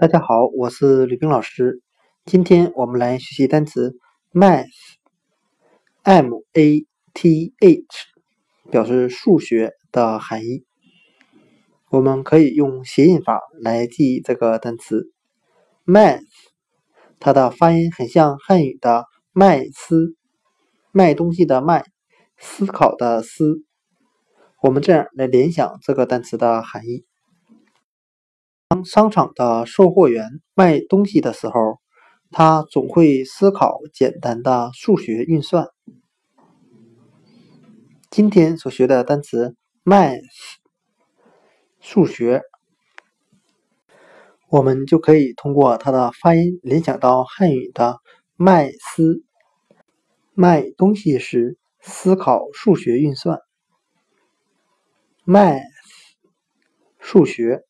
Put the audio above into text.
大家好，我是吕冰老师。今天我们来学习单词 math，m a t h，表示数学的含义。我们可以用谐音法来记忆这个单词 math，它的发音很像汉语的麦思，卖东西的卖，思考的思。我们这样来联想这个单词的含义。当商场的售货员卖东西的时候，他总会思考简单的数学运算。今天所学的单词 math，数学，我们就可以通过它的发音联想到汉语的卖思，卖东西时思考数学运算。math，数学。